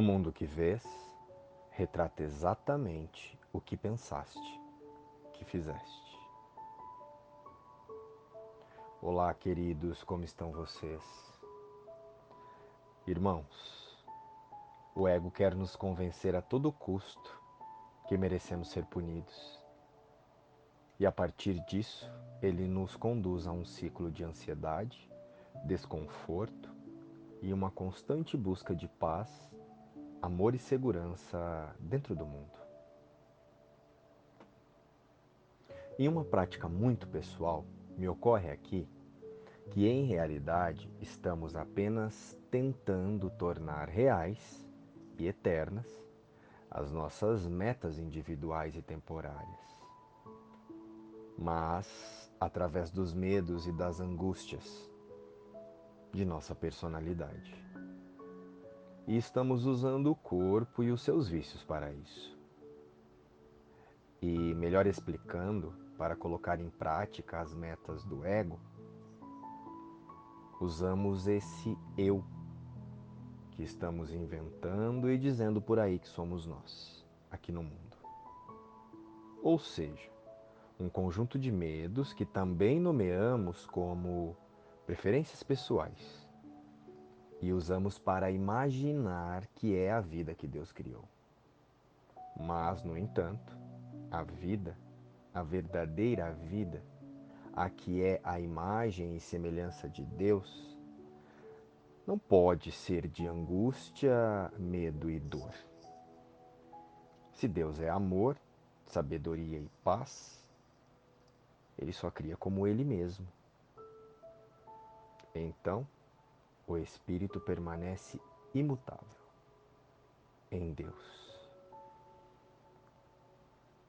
O mundo que vês retrata exatamente o que pensaste, que fizeste. Olá, queridos, como estão vocês? Irmãos, o ego quer nos convencer a todo custo que merecemos ser punidos. E a partir disso, ele nos conduz a um ciclo de ansiedade, desconforto e uma constante busca de paz, amor e segurança dentro do mundo. Em uma prática muito pessoal, me ocorre aqui que em realidade estamos apenas tentando tornar reais e eternas as nossas metas individuais e temporárias. Mas através dos medos e das angústias de nossa personalidade. E estamos usando o corpo e os seus vícios para isso. E melhor explicando, para colocar em prática as metas do ego, usamos esse eu que estamos inventando e dizendo por aí que somos nós, aqui no mundo. Ou seja, um conjunto de medos que também nomeamos como preferências pessoais e usamos para imaginar que é a vida que Deus criou. Mas, no entanto, a vida, a verdadeira vida, a que é a imagem e semelhança de Deus, não pode ser de angústia, medo e dor. Se Deus é amor, sabedoria e paz, Ele só cria como Ele mesmo. Então, o Espírito permanece imutável em Deus.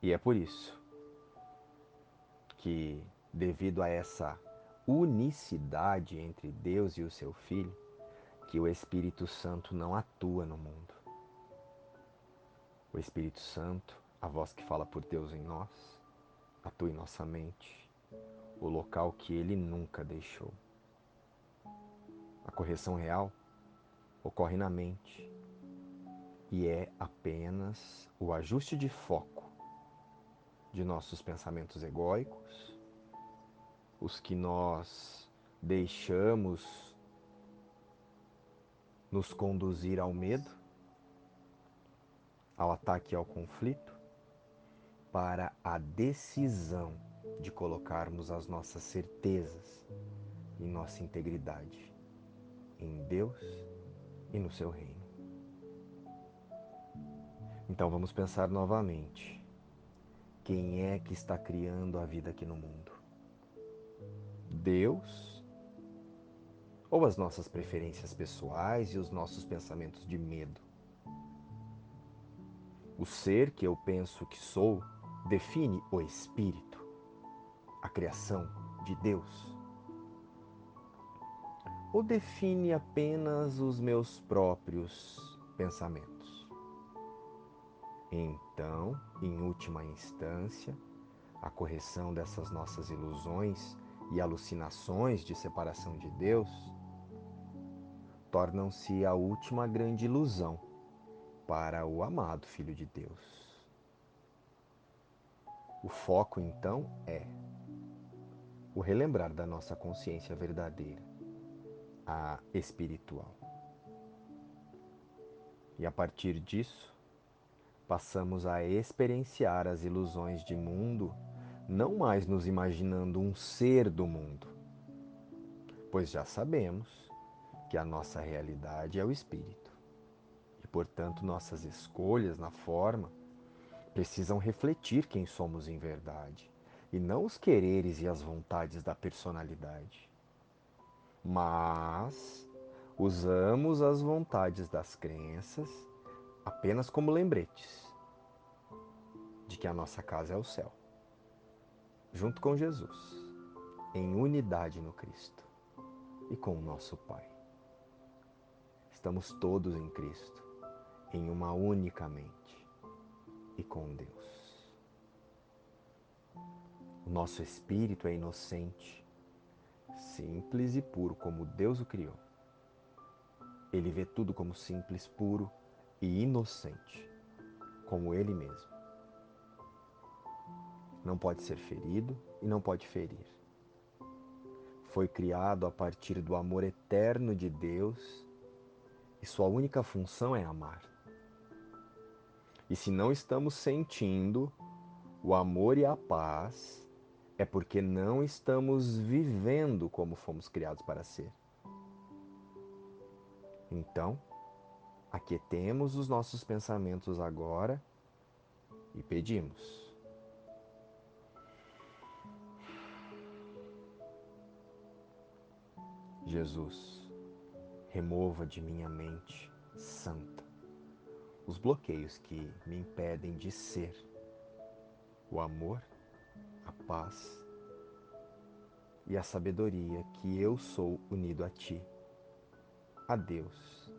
E é por isso que, devido a essa unicidade entre Deus e o seu Filho, que o Espírito Santo não atua no mundo. O Espírito Santo, a voz que fala por Deus em nós, atua em nossa mente, o local que ele nunca deixou. A correção real ocorre na mente e é apenas o ajuste de foco de nossos pensamentos egóicos, os que nós deixamos nos conduzir ao medo, ao ataque ao conflito, para a decisão de colocarmos as nossas certezas em nossa integridade, em Deus e no seu reino. Então vamos pensar novamente. Quem é que está criando a vida aqui no mundo? Deus ou as nossas preferências pessoais e os nossos pensamentos de medo. O ser que eu penso que sou define o espírito, a criação de Deus. Ou define apenas os meus próprios pensamentos? Então, em última instância, a correção dessas nossas ilusões e alucinações de separação de Deus tornam-se a última grande ilusão para o amado Filho de Deus. O foco então é o relembrar da nossa consciência verdadeira, a espiritual. E a partir disso, passamos a experienciar as ilusões de mundo, não mais nos imaginando um ser do mundo, pois já sabemos que a nossa realidade é o espírito. E, portanto, nossas escolhas na forma precisam refletir quem somos em verdade, e não os quereres e as vontades da personalidade. Mas usamos as vontades das crenças apenas como lembretes de que a nossa casa é o céu, junto com Jesus, em unidade no Cristo e com o nosso Pai. Estamos todos em Cristo, em uma única mente e com Deus. O nosso espírito é inocente, simples e puro como Deus o criou. Ele vê tudo como simples, puro e inocente, como ele mesmo. Não pode ser ferido e não pode ferir. Foi criado a partir do amor eterno de Deus e sua única função é amar. E se não estamos sentindo o amor e a paz, é porque não estamos vivendo como fomos criados para ser. Então, aquietemos os nossos pensamentos agora e pedimos. Jesus, remova de minha mente santa os bloqueios que me impedem de ser o amor, a paz e a sabedoria que eu sou unido a Ti, a Deus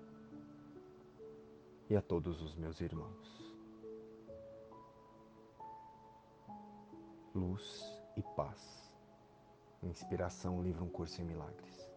e a todos os meus irmãos. Luz e paz. Inspiração, livro Um Curso em Milagres.